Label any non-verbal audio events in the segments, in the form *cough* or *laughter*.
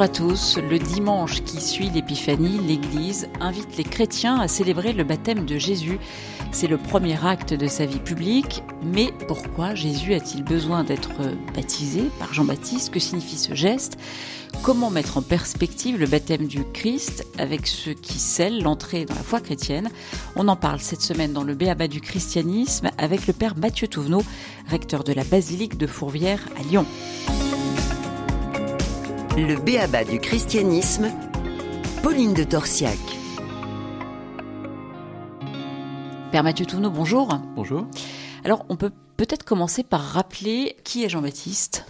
Bonjour à tous. Le dimanche qui suit l'Épiphanie, l'Église invite les chrétiens à célébrer le baptême de Jésus. C'est le premier acte de sa vie publique. Mais pourquoi Jésus a-t-il besoin d'être baptisé par Jean-Baptiste? Que signifie ce geste? Comment mettre en perspective le baptême du Christ avec ce qui scelle l'entrée dans la foi chrétienne? On en parle cette semaine dans le Béaba du christianisme avec le père Mathieu Touvenot, recteur de la basilique de Fourvière à Lyon. Le béaba du christianisme, Pauline de Torsiac. Père Mathieu Touvenot, bonjour. Bonjour. Alors, on peut peut-être commencer par rappeler qui est Jean-Baptiste?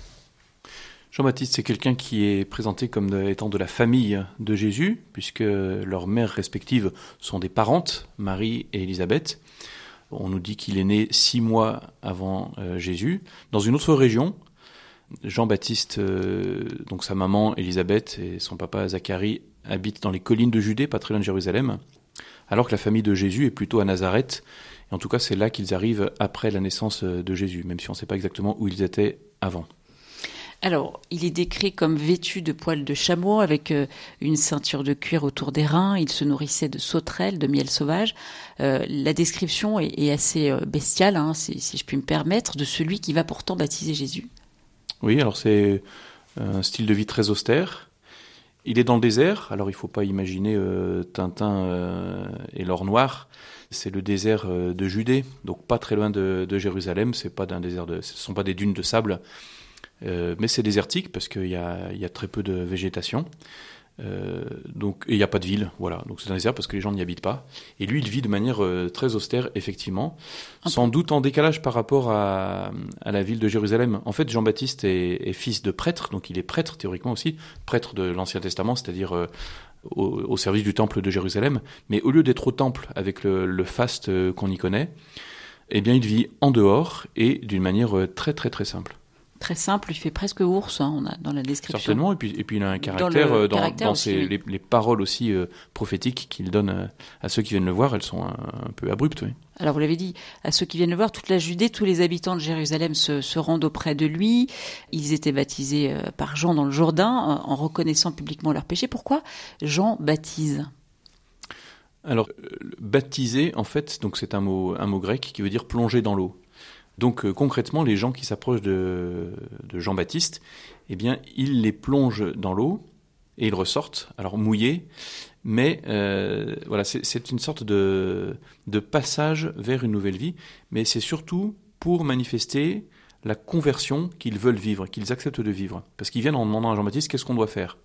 Jean-Baptiste, c'est quelqu'un qui est présenté comme étant de la famille de Jésus, puisque leurs mères respectives sont des parentes, Marie et Élisabeth. On nous dit qu'il est né six mois avant euh, Jésus, dans une autre région. Jean-Baptiste, euh, donc sa maman Élisabeth et son papa Zacharie habitent dans les collines de Judée, pas très loin de Jérusalem, alors que la famille de Jésus est plutôt à Nazareth. Et en tout cas, c'est là qu'ils arrivent après la naissance de Jésus, même si on ne sait pas exactement où ils étaient avant. Alors, il est décrit comme vêtu de poils de chameau avec euh, une ceinture de cuir autour des reins. Il se nourrissait de sauterelles, de miel sauvage. Euh, la description est, assez euh, bestiale, hein, si, je puis me permettre, de celui qui va pourtant baptiser Jésus. Oui, alors c'est un style de vie très austère. Il est dans le désert, alors il ne faut pas imaginer euh, Tintin euh, et l'or noir. C'est le désert euh, de Judée, donc pas très loin de, Jérusalem. C'est pas d'un désert ce ne sont pas des dunes de sable, mais c'est désertique parce qu'il y a, très peu de végétation. Euh, donc il n'y a pas de ville, voilà. Donc c'est un désert parce que les gens n'y habitent pas. Et lui, il vit de manière euh, très austère, effectivement, sans doute en décalage par rapport à, à la ville de Jérusalem. En fait, Jean-Baptiste est, est, fils de prêtre, donc il est prêtre théoriquement aussi, prêtre de l'Ancien Testament, c'est-à-dire euh, au, au, service du temple de Jérusalem. Mais au lieu d'être au temple avec le, le faste qu'on y connaît, eh bien, il vit en dehors et d'une manière très très très simple très simple, il fait presque ours hein, on a, dans la description. Certainement, et puis, et puis il a un caractère dans, le, dans, caractère dans aussi, ses, oui. les, les, paroles aussi euh, prophétiques qu'il donne euh, à ceux qui viennent le voir, elles sont un, un peu abruptes. Oui. Alors vous l'avez dit, à ceux qui viennent le voir, toute la Judée, tous les habitants de Jérusalem se, se rendent auprès de lui. Ils étaient baptisés euh, par Jean dans le Jourdain en reconnaissant publiquement leurs péchés. Pourquoi Jean baptise? Alors, baptiser, en fait, donc c'est un mot, un mot grec qui veut dire plonger dans l'eau. Donc euh, concrètement, les gens qui s'approchent de, Jean-Baptiste, eh bien, ils les plongent dans l'eau et ils ressortent, alors mouillés, mais euh, voilà, c'est une sorte de, passage vers une nouvelle vie, mais c'est surtout pour manifester la conversion qu'ils veulent vivre, qu'ils acceptent de vivre. Parce qu'ils viennent en demandant à Jean-Baptiste qu'est-ce qu'on doit faire?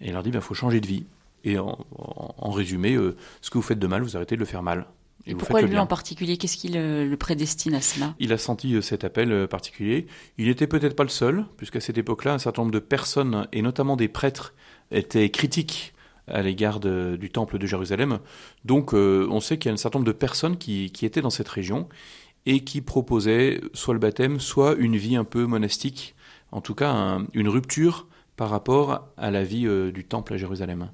Et il leur dit, il ben, faut changer de vie. Et en résumé, euh, ce que vous faites de mal, vous arrêtez de le faire mal. Et, et pourquoi lui en particulier? Qu'est-ce qui le, le, prédestine à cela? Il a senti cet appel particulier. Il n'était peut-être pas le seul, puisqu'à cette époque-là, un certain nombre de personnes, et notamment des prêtres, étaient critiques à l'égard du temple de Jérusalem. Donc euh, on sait qu'il y a un certain nombre de personnes qui, qui, étaient dans cette région et qui proposaient soit le baptême, soit une vie un peu monastique, en tout cas un, une rupture par rapport à la vie euh, du temple à Jérusalem.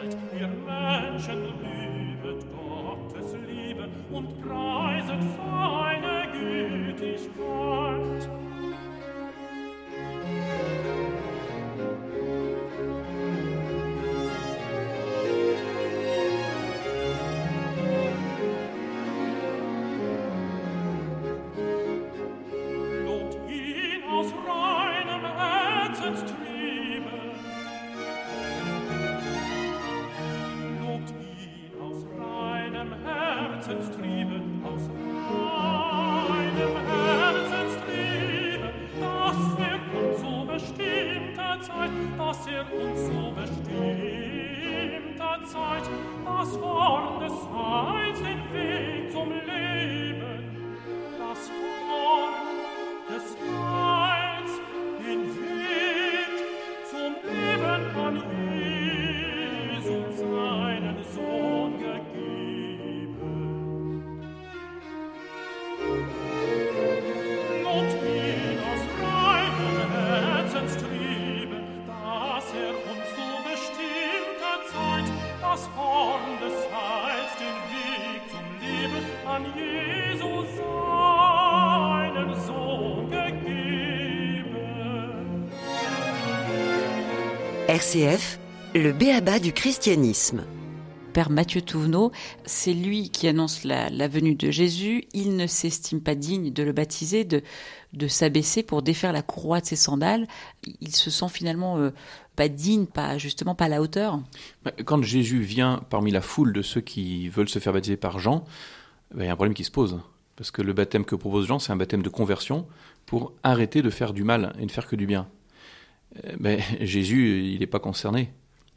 seid ihr Menschen, liebet Gottes Liebe und preiset seine Gütigkeit. RCF, le béaba du christianisme. Père Mathieu Touvenot, c'est lui qui annonce la, venue de Jésus. Il ne s'estime pas digne de le baptiser, de, de s'abaisser pour défaire la courroie de ses sandales. Il se sent finalement euh, pas digne, pas justement pas à la hauteur. Bah, quand Jésus vient parmi la foule de ceux qui veulent se faire baptiser par Jean, bah, il y a un problème qui se pose. Parce que le baptême que propose Jean, c'est un baptême de conversion pour arrêter de faire du mal et ne faire que du bien. Euh, mais *laughs* Jésus, il n'est pas concerné,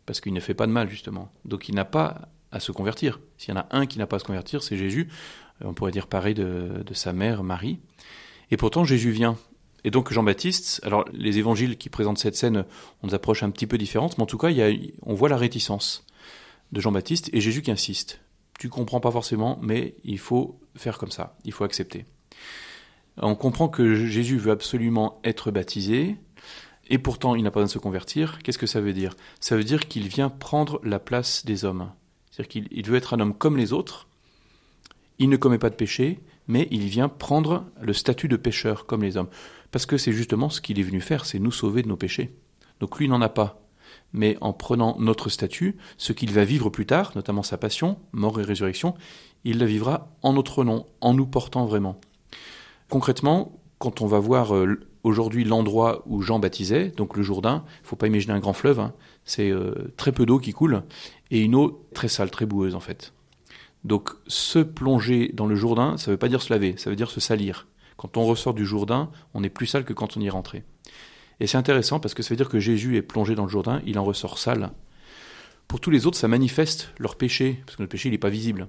parce qu'il ne fait pas de mal, justement. Donc il n'a pas à se convertir. S'il y en a un qui n'a pas à se convertir, c'est Jésus. Euh, on pourrait dire pareil de, sa mère, Marie. Et pourtant, Jésus vient. Et donc Jean-Baptiste, alors les évangiles qui présentent cette scène, on nous approche un petit peu différente, mais en tout cas, on voit la réticence de Jean-Baptiste et Jésus qui insiste. Tu comprends pas forcément, mais il faut faire comme ça, il faut accepter. On comprend que Jésus veut absolument être baptisé, et pourtant il n'a pas besoin de se convertir, qu'est-ce que ça veut dire? Ça veut dire qu'il vient prendre la place des hommes. C'est-à-dire qu'il veut être un homme comme les autres, il ne commet pas de péché, mais il vient prendre le statut de pécheur comme les hommes. Parce que c'est justement ce qu'il est venu faire, c'est nous sauver de nos péchés. Donc lui n'en a pas. Mais en prenant notre statut, ce qu'il va vivre plus tard, notamment sa passion, mort et résurrection, il la vivra en notre nom, en nous portant vraiment. Concrètement, quand on va voir euh, aujourd'hui l'endroit où Jean baptisait, donc le Jourdain, il faut pas imaginer un grand fleuve, hein. c'est euh, très peu d'eau qui coule, et une eau très sale, très boueuse en fait. Donc se plonger dans le Jourdain, ça ne veut pas dire se laver, ça veut dire se salir. Quand on ressort du Jourdain, on est plus sale que quand on y est rentré. Et c'est intéressant parce que ça veut dire que Jésus est plongé dans le Jourdain, il en ressort sale. Pour tous les autres, ça manifeste leur péché, parce que le péché, n'est pas visible.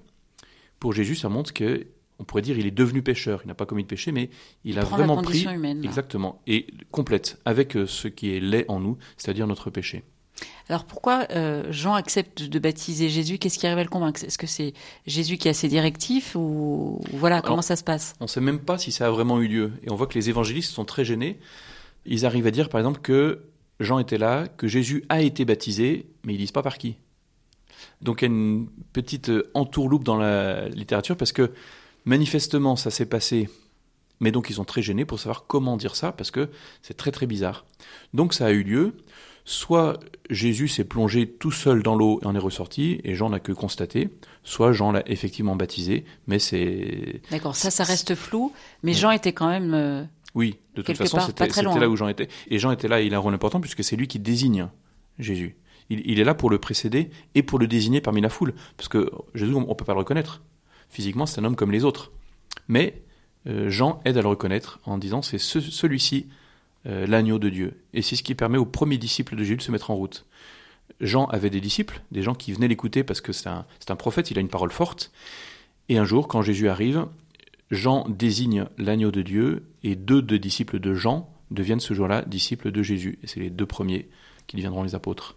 Pour Jésus, ça montre que on pourrait dire il est devenu pécheur. Il n'a pas commis de péché, mais il, a vraiment pris exactement et complète avec euh, ce qui est laid en nous, c'est-à-dire notre péché. Alors pourquoi euh, Jean accepte de baptiser Jésus? Qu'est-ce qui arrive à le convaincre? Est-ce que c'est Jésus qui a ses directifs ou voilà comment ça se passe? On ne sait même pas si ça a vraiment eu lieu. Et on voit que les évangélistes sont très gênés. Ils arrivent à dire par exemple que Jean était là, que Jésus a été baptisé, mais ils disent pas par qui. Donc il y a une petite entourloupe dans la littérature parce que Manifestement, ça s'est passé, mais donc ils sont très gênés pour savoir comment dire ça, parce que c'est très très bizarre. Donc ça a eu lieu, soit Jésus s'est plongé tout seul dans l'eau et en est ressorti, et Jean n'a que constaté, soit Jean l'a effectivement baptisé, mais c'est... D'accord, ça, ça reste flou, mais Jean était quand même... Euh, oui, de toute façon, c'était là où Jean était. Et Jean était là, il a un rôle important, puisque c'est lui qui désigne Jésus. Il, il, est là pour le précéder et pour le désigner parmi la foule, parce que Jésus, on ne peut pas le reconnaître. Physiquement, c'est un homme comme les autres. Mais euh, Jean aide à le reconnaître en disant c'est celui-ci euh, l'agneau de Dieu. Et c'est ce qui permet aux premiers disciples de Jésus de se mettre en route. Jean avait des disciples, des gens qui venaient l'écouter parce que c'est un, prophète, il a une parole forte. Et un jour, quand Jésus arrive, Jean désigne l'agneau de Dieu et deux disciples de Jean deviennent ce jour-là disciples de Jésus. Et c'est les deux premiers qui deviendront les apôtres.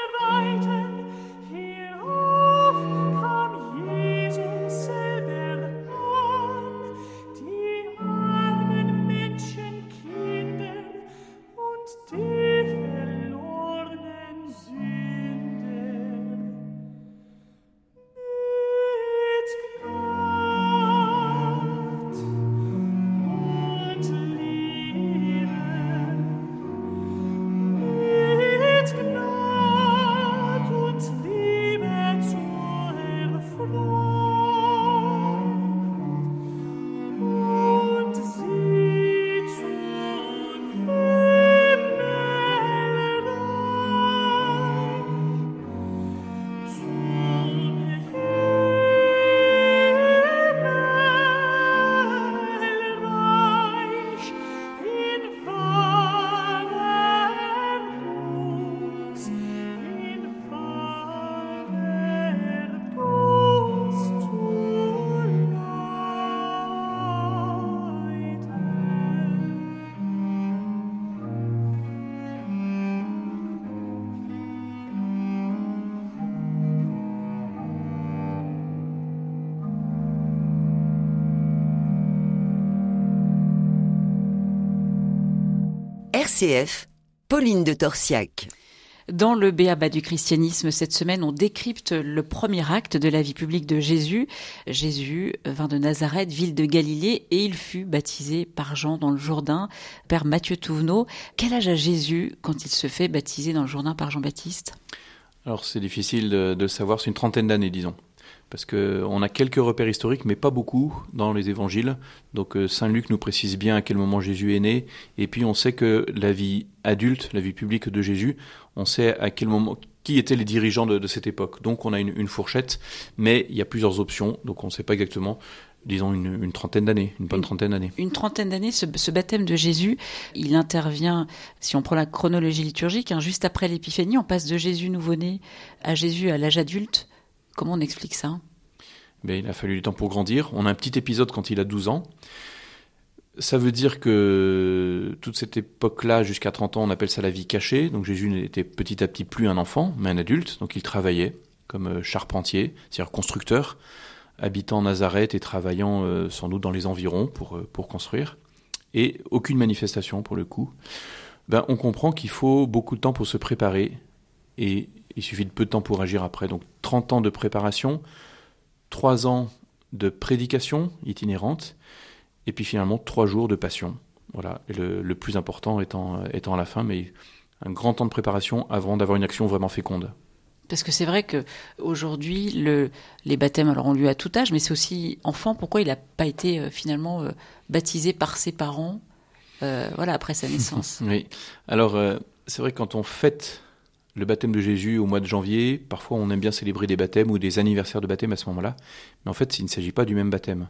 RCF, Pauline de Torsiac. Dans le Béaba du christianisme, cette semaine, on décrypte le premier acte de la vie publique de Jésus. Jésus vint de Nazareth, ville de Galilée, et il fut baptisé par Jean dans le Jourdain. Père Mathieu Touvenot, quel âge a Jésus quand il se fait baptiser dans le Jourdain par Jean-Baptiste? Alors c'est difficile de, savoir, c'est une trentaine d'années, disons. Parce qu'on a quelques repères historiques, mais pas beaucoup dans les évangiles. Donc euh, Saint Luc nous précise bien à quel moment Jésus est né. Et puis on sait que la vie adulte, la vie publique de Jésus, on sait à quel moment, qui étaient les dirigeants de, de cette époque. Donc on a une, une, fourchette, mais il y a plusieurs options. Donc on ne sait pas exactement, disons une, une trentaine d'années, une bonne Une- trentaine d'années. Une trentaine d'années, ce, ce baptême de Jésus, il intervient, si on prend la chronologie liturgique, hein, juste après l'épiphanie, on passe de Jésus nouveau-né à Jésus à l'âge adulte. Comment on explique ça? Mais il a fallu du temps pour grandir. On a un petit épisode quand il a 12 ans. Ça veut dire que toute cette époque-là, jusqu'à 30 ans, on appelle ça la vie cachée. Donc Jésus n'était petit à petit plus un enfant, mais un adulte. Donc il travaillait comme euh, charpentier, c'est-à-dire constructeur, habitant Nazareth et travaillant euh, sans doute dans les environs pour, euh, pour construire. Et aucune manifestation pour le coup. Ben, on comprend qu'il faut beaucoup de temps pour se préparer et il suffit de peu de temps pour agir après. Donc 30 ans de préparation, trois ans de prédication itinérante, et puis finalement trois jours de passion. Voilà, et le, le plus important étant, étant à la fin, mais un grand temps de préparation avant d'avoir une action vraiment féconde. Parce que c'est vrai que aujourd'hui, le, les baptêmes alors ont lieu à tout âge, mais c'est aussi enfant. Pourquoi il n'a pas été euh, finalement euh, baptisé par ses parents, euh, voilà, après sa naissance? *laughs* Oui. Alors, c'est vrai que quand on fête le baptême de Jésus au mois de janvier, parfois on aime bien célébrer des baptêmes ou des anniversaires de baptême à ce moment-là, mais en fait, il ne s'agit pas du même baptême.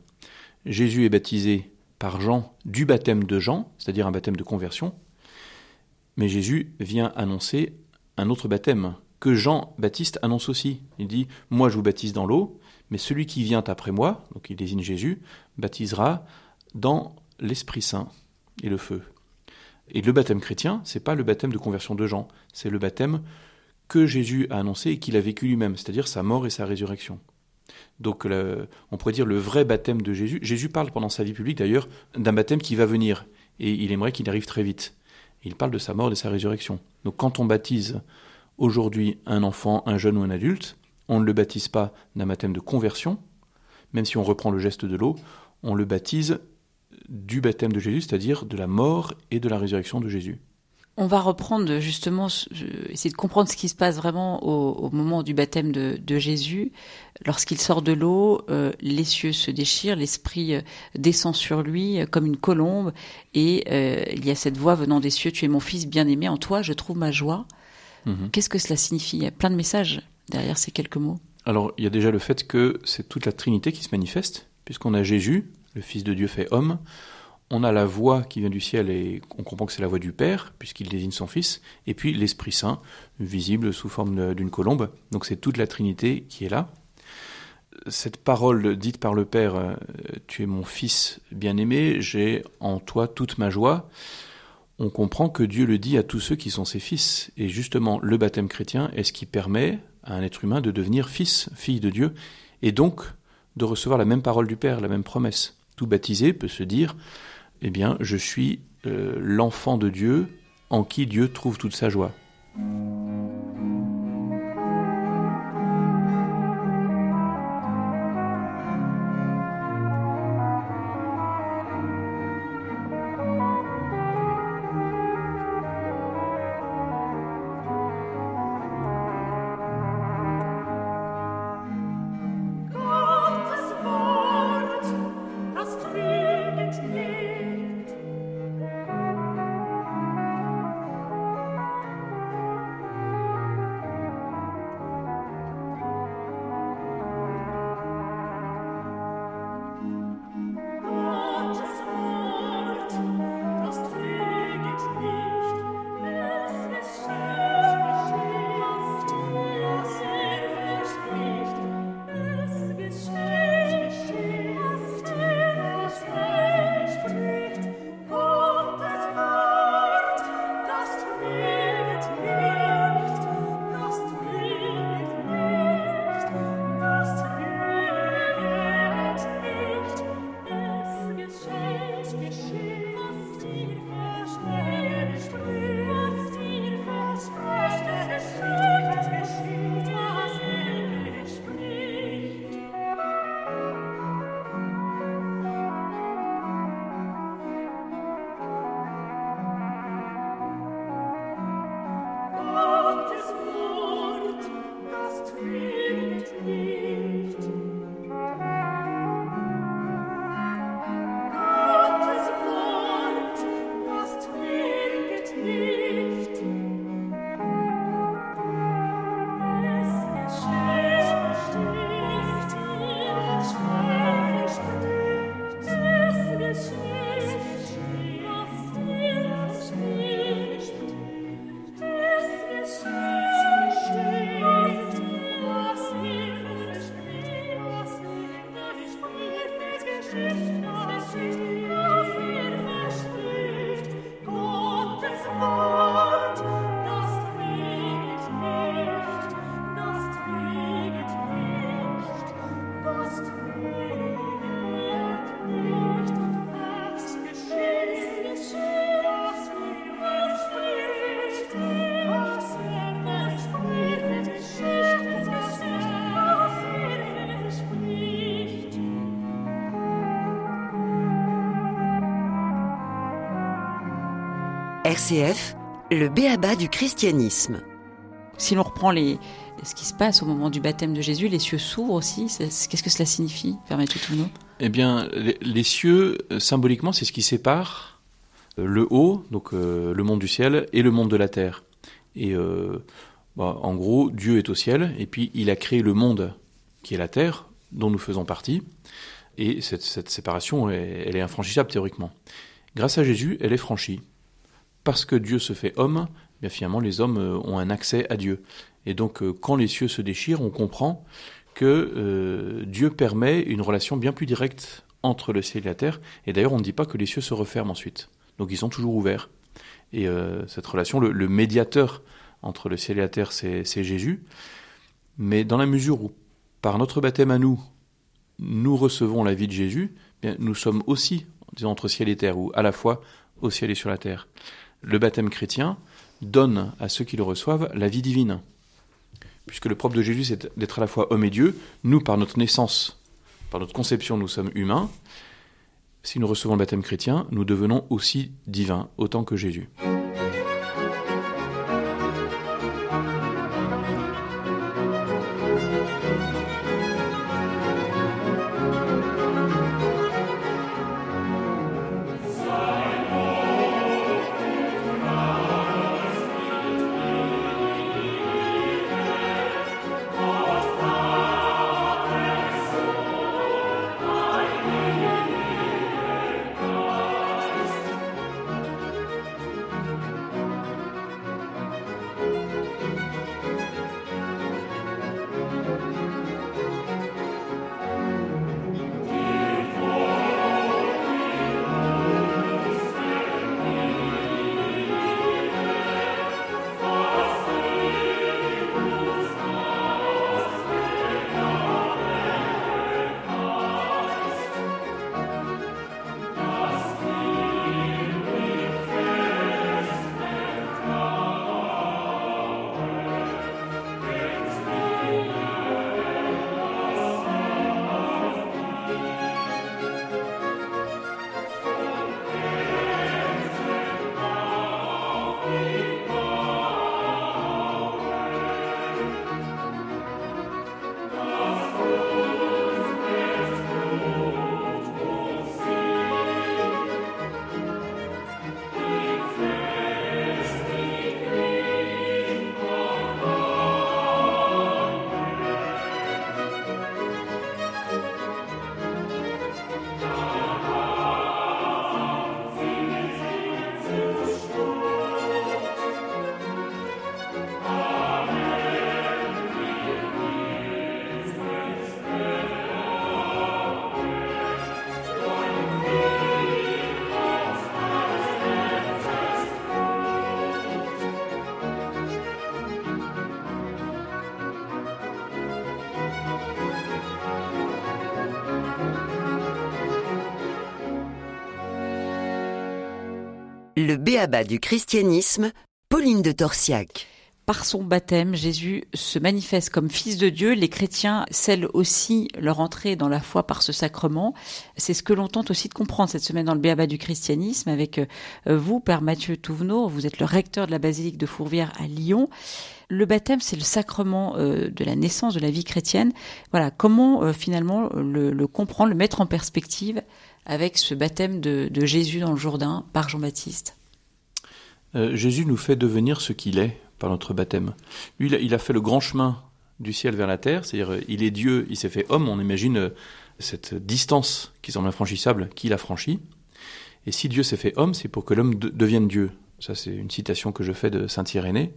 Jésus est baptisé par Jean du baptême de Jean, c'est-à-dire un baptême de conversion, mais Jésus vient annoncer un autre baptême que Jean-Baptiste annonce aussi. Il dit Moi je vous baptise dans l'eau, mais celui qui vient après moi, donc il désigne Jésus, baptisera dans l'Esprit Saint et le feu. Et le baptême chrétien, c'est pas le baptême de conversion de Jean, c'est le baptême que Jésus a annoncé et qu'il a vécu lui-même, c'est-à-dire sa mort et sa résurrection. Donc on pourrait dire le vrai baptême de Jésus. Jésus parle pendant sa vie publique d'ailleurs d'un baptême qui va venir et il aimerait qu'il arrive très vite. Il parle de sa mort et de sa résurrection. Donc quand on baptise aujourd'hui un enfant, un jeune ou un adulte, on ne le baptise pas d'un baptême de conversion, même si on reprend le geste de l'eau, on le baptise du baptême de Jésus, c'est-à-dire de la mort et de la résurrection de Jésus. On va reprendre justement, essayer de comprendre ce qui se passe vraiment au, au moment du baptême de, de Jésus. Lorsqu'il sort de l'eau, euh, les cieux se déchirent, l'esprit euh, descend sur lui euh, comme une colombe, et euh, il y a cette voix venant des cieux Tu es mon fils bien-aimé, en toi je trouve ma joie. Mhm. Qu'est-ce que cela signifie? Il y a plein de messages derrière ces quelques mots. Alors, il y a déjà le fait que c'est toute la Trinité qui se manifeste, puisqu'on a Jésus, le Fils de Dieu fait homme, on a la voix qui vient du ciel et on comprend que c'est la voix du Père, puisqu'il désigne son Fils, et puis l'Esprit Saint, visible sous forme d'une colombe. Donc c'est toute la Trinité qui est là. cette parole dite par le Père, euh, tu es mon fils bien-aimé, j'ai en toi toute ma joie, on comprend que Dieu le dit à tous ceux qui sont ses fils. Et justement, le baptême chrétien est ce qui permet à un être humain de devenir fils, fille de Dieu, et donc de recevoir la même parole du Père, la même promesse. Baptisé peut se dire, eh bien, je suis euh, l'enfant de Dieu en qui Dieu trouve toute sa joie. RCF, le béaba du christianisme. Si l'on reprend les, ce qui se passe au moment du baptême de Jésus, les cieux s'ouvrent aussi. Qu'est-ce que cela signifie, Mathieu Touvenot Eh bien, les, les cieux, euh, symboliquement, c'est ce qui sépare euh, le haut, donc euh, le monde du ciel, et le monde de la terre. Et euh, bah, en gros, Dieu est au ciel, et puis il a créé le monde qui est la terre, dont nous faisons partie. Et cette, cette séparation, est- elle est infranchissable théoriquement. Grâce à Jésus, elle est franchie. Parce que Dieu se fait homme, bien finalement, les hommes euh, ont un accès à Dieu. Et donc, euh, quand les cieux se déchirent, on comprend que euh, Dieu permet une relation bien plus directe entre le ciel et la terre. Et d'ailleurs, on ne dit pas que les cieux se referment ensuite. Donc, ils sont toujours ouverts. Et cette relation, le, médiateur entre le ciel et la terre, c'est c'est Jésus. Mais dans la mesure où, par notre baptême à nous, nous recevons la vie de Jésus, eh bien, nous sommes aussi, disons, entre ciel et terre, ou à la fois au ciel et sur la terre. Le baptême chrétien donne à ceux qui le reçoivent la vie divine. Puisque le propre de Jésus, c'est d'être à la fois homme et Dieu. Nous, par notre naissance, par notre conception, nous sommes humains. Si nous recevons le baptême chrétien, nous devenons aussi divins, autant que Jésus. Le béaba du christianisme, Pauline de Torsiac. Par son baptême, Jésus se manifeste comme fils de Dieu. Les chrétiens scellent aussi leur entrée dans la foi par ce sacrement. C'est ce que l'on tente aussi de comprendre cette semaine dans le Béaba du christianisme avec euh, vous, Père Mathieu Touvenot. Vous êtes le recteur de la basilique de Fourvière à Lyon. Le baptême, c'est le sacrement euh, de la naissance de la vie chrétienne. Voilà, comment euh, finalement le, le, comprendre, le mettre en perspective avec ce baptême de, Jésus dans le Jourdain par Jean-Baptiste Jésus nous fait devenir ce qu'il est par notre baptême. Lui, il a, fait le grand chemin du ciel vers la terre, c'est-à-dire il est Dieu, il s'est fait homme, on imagine euh, cette distance qui semble infranchissable qu'il a franchi. Et si Dieu s'est fait homme, c'est pour que l'homme de, devienne Dieu. Ça, c'est une citation que je fais de Saint Irénée.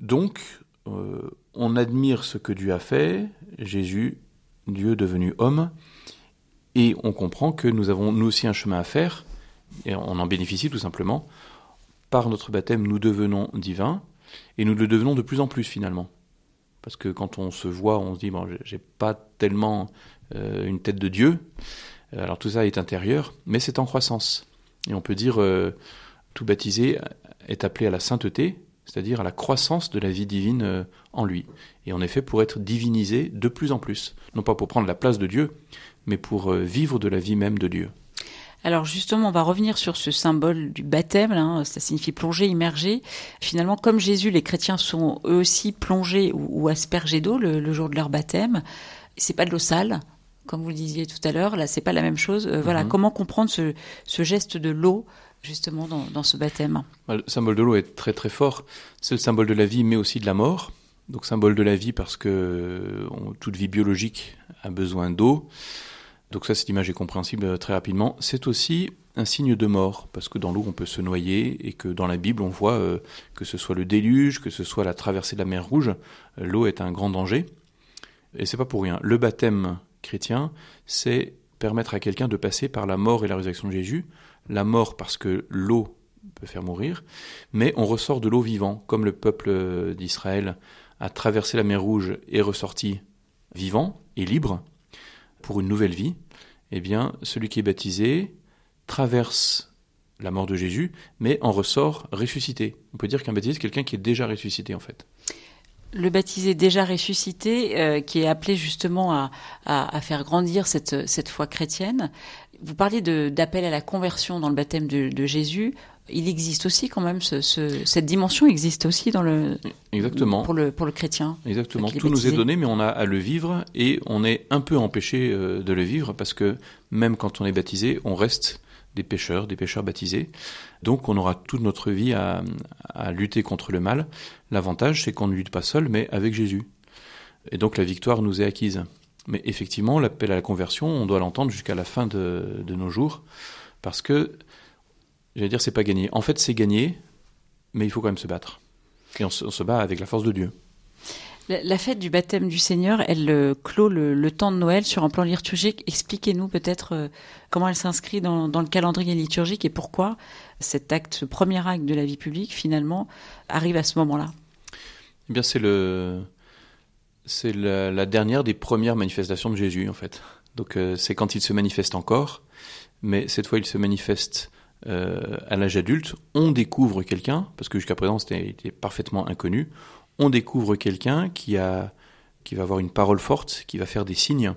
Donc, euh, on admire ce que Dieu a fait, Jésus, Dieu devenu homme, et on comprend que nous avons nous aussi un chemin à faire, et on en bénéficie tout simplement. Par notre baptême, nous devenons divins, et nous le devenons de plus en plus finalement. Parce que quand on se voit, on se dit, bon, j'ai pas tellement euh, une tête de Dieu. Alors tout ça est intérieur, mais c'est en croissance. Et on peut dire, euh, tout baptisé est appelé à la sainteté, c'est-à-dire à la croissance de la vie divine euh, en lui. Et en effet, pour être divinisé de plus en plus. Non pas pour prendre la place de Dieu, mais pour euh, vivre de la vie même de Dieu. Alors justement, on va revenir sur ce symbole du baptême. Là, ça signifie plonger, immerger. Finalement, comme Jésus, les chrétiens sont eux aussi plongés ou, ou aspergés d'eau le, le, jour de leur baptême. C'est pas de l'eau sale, comme vous le disiez tout à l'heure. Là, c'est pas la même chose. Euh, voilà, Mhm. comment comprendre ce, ce geste de l'eau justement dans, dans ce baptême? Le symbole de l'eau est très très fort. C'est le symbole de la vie, mais aussi de la mort. Donc symbole de la vie parce que on- toute vie biologique a besoin d'eau. Donc ça, cette image est compréhensible euh, très rapidement. C'est aussi un signe de mort, parce que dans l'eau, on peut se noyer, et que dans la Bible, on voit euh, que ce soit le déluge, que ce soit la traversée de la mer Rouge, euh, l'eau est un grand danger. Et c'est pas pour rien. Le baptême chrétien, c'est permettre à quelqu'un de passer par la mort et la résurrection de Jésus. La mort parce que l'eau peut faire mourir, mais on ressort de l'eau vivant, comme le peuple d'Israël a traversé la mer Rouge et ressorti vivant et libre pour une nouvelle vie. Eh bien, celui qui est baptisé traverse la mort de Jésus, mais en ressort ressuscité. On peut dire qu'un baptisé, c'est quelqu'un qui est déjà ressuscité, en fait. Le baptisé déjà ressuscité, euh, qui est appelé justement à, à, faire grandir cette, cette foi chrétienne. Vous parliez d'appel à la conversion dans le baptême de Jésus. Il existe aussi quand même, ce, ce, cette dimension existe aussi dans le, Exactement. Pour, le, pour le chrétien. Exactement. Tout nous est donné, mais on a à le vivre et on est un peu empêché euh, de le vivre parce que même quand on est baptisé, on reste des pécheurs, des pécheurs baptisés. Donc on aura toute notre vie à, à lutter contre le mal. L'avantage, c'est qu'on ne lutte pas seul, mais avec Jésus. Et donc la victoire nous est acquise. Mais effectivement, l'appel à la conversion, on doit l'entendre jusqu'à la fin de, de, nos jours, parce que, j'allais dire, c'est pas gagné. En fait, c'est gagné, mais il faut quand même se battre. Et on se, on se bat avec la force de Dieu. La, la, fête du baptême du Seigneur, elle euh, clôt le, le, temps de Noël sur un plan liturgique. Expliquez-nous peut-être euh, comment elle s'inscrit dans, dans, le calendrier liturgique et pourquoi cet acte, ce premier acte de la vie publique, finalement, arrive à ce moment-là. Eh bien, c'est le, c'est la, la, dernière des premières manifestations de Jésus, en fait. Donc, euh, c'est quand il se manifeste encore, mais cette fois, il se manifeste euh, à l'âge adulte. On découvre quelqu'un, parce que jusqu'à présent, c'était parfaitement inconnu. On découvre quelqu'un qui a, qui va avoir une parole forte, qui va faire des signes.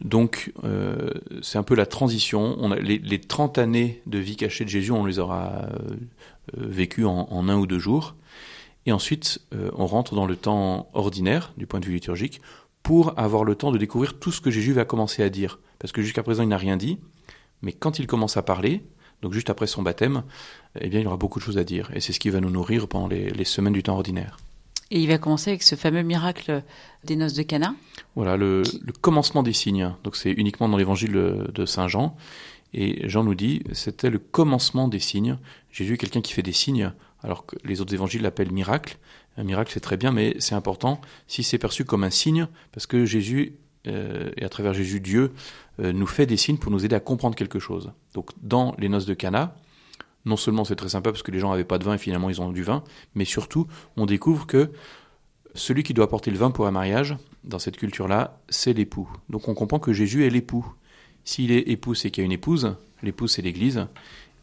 Donc, euh, c'est un peu la transition. On a, les, les 30 années de vie cachée de Jésus, on les aura euh, vécues en, un ou deux jours. Et ensuite, on rentre dans le temps ordinaire, du point de vue liturgique, pour avoir le temps de découvrir tout ce que Jésus va commencer à dire. Parce que jusqu'à présent, il n'a rien dit. Mais quand il commence à parler, donc juste après son baptême, eh bien, il aura beaucoup de choses à dire. Et c'est ce qui va nous nourrir pendant les, les semaines du temps ordinaire. Et il va commencer avec ce fameux miracle des noces de Cana. Voilà, le, le commencement des signes. Donc c'est uniquement dans l'évangile de Saint Jean. Et Jean nous dit, c'était le commencement des signes. Jésus est quelqu'un qui fait des signes, alors que les autres évangiles l'appellent miracle. Un miracle, c'est très bien, mais c'est important si c'est perçu comme un signe, parce que Jésus, euh, et à travers Jésus, Dieu, nous fait des signes pour nous aider à comprendre quelque chose. Donc dans les noces de Cana, non seulement c'est très sympa parce que les gens n'avaient pas de vin et finalement ils ont du vin, mais surtout on découvre que celui qui doit apporter le vin pour un mariage, dans cette culture-là, c'est l'époux. Donc on comprend que Jésus est l'époux. S'il est époux, c'est qu'il y a une épouse, l'épouse c'est l'Église,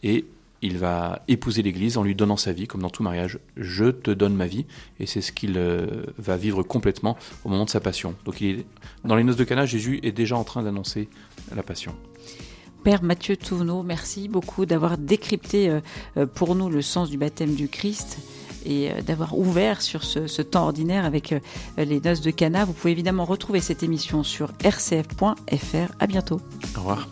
et il va épouser l'Église en lui donnant sa vie, comme dans tout mariage. Je te donne ma vie, et c'est ce qu'il euh, va vivre complètement au moment de sa passion. Donc, il est, dans les noces de Cana, Jésus est déjà en train d'annoncer la passion. Père Mathieu Touvenot, merci beaucoup d'avoir décrypté euh, euh, pour nous le sens du baptême du Christ et d'avoir ouvert sur ce, ce, temps ordinaire avec les noces de Cana. Vous pouvez évidemment retrouver cette émission sur rcf.fr. À bientôt. Au revoir.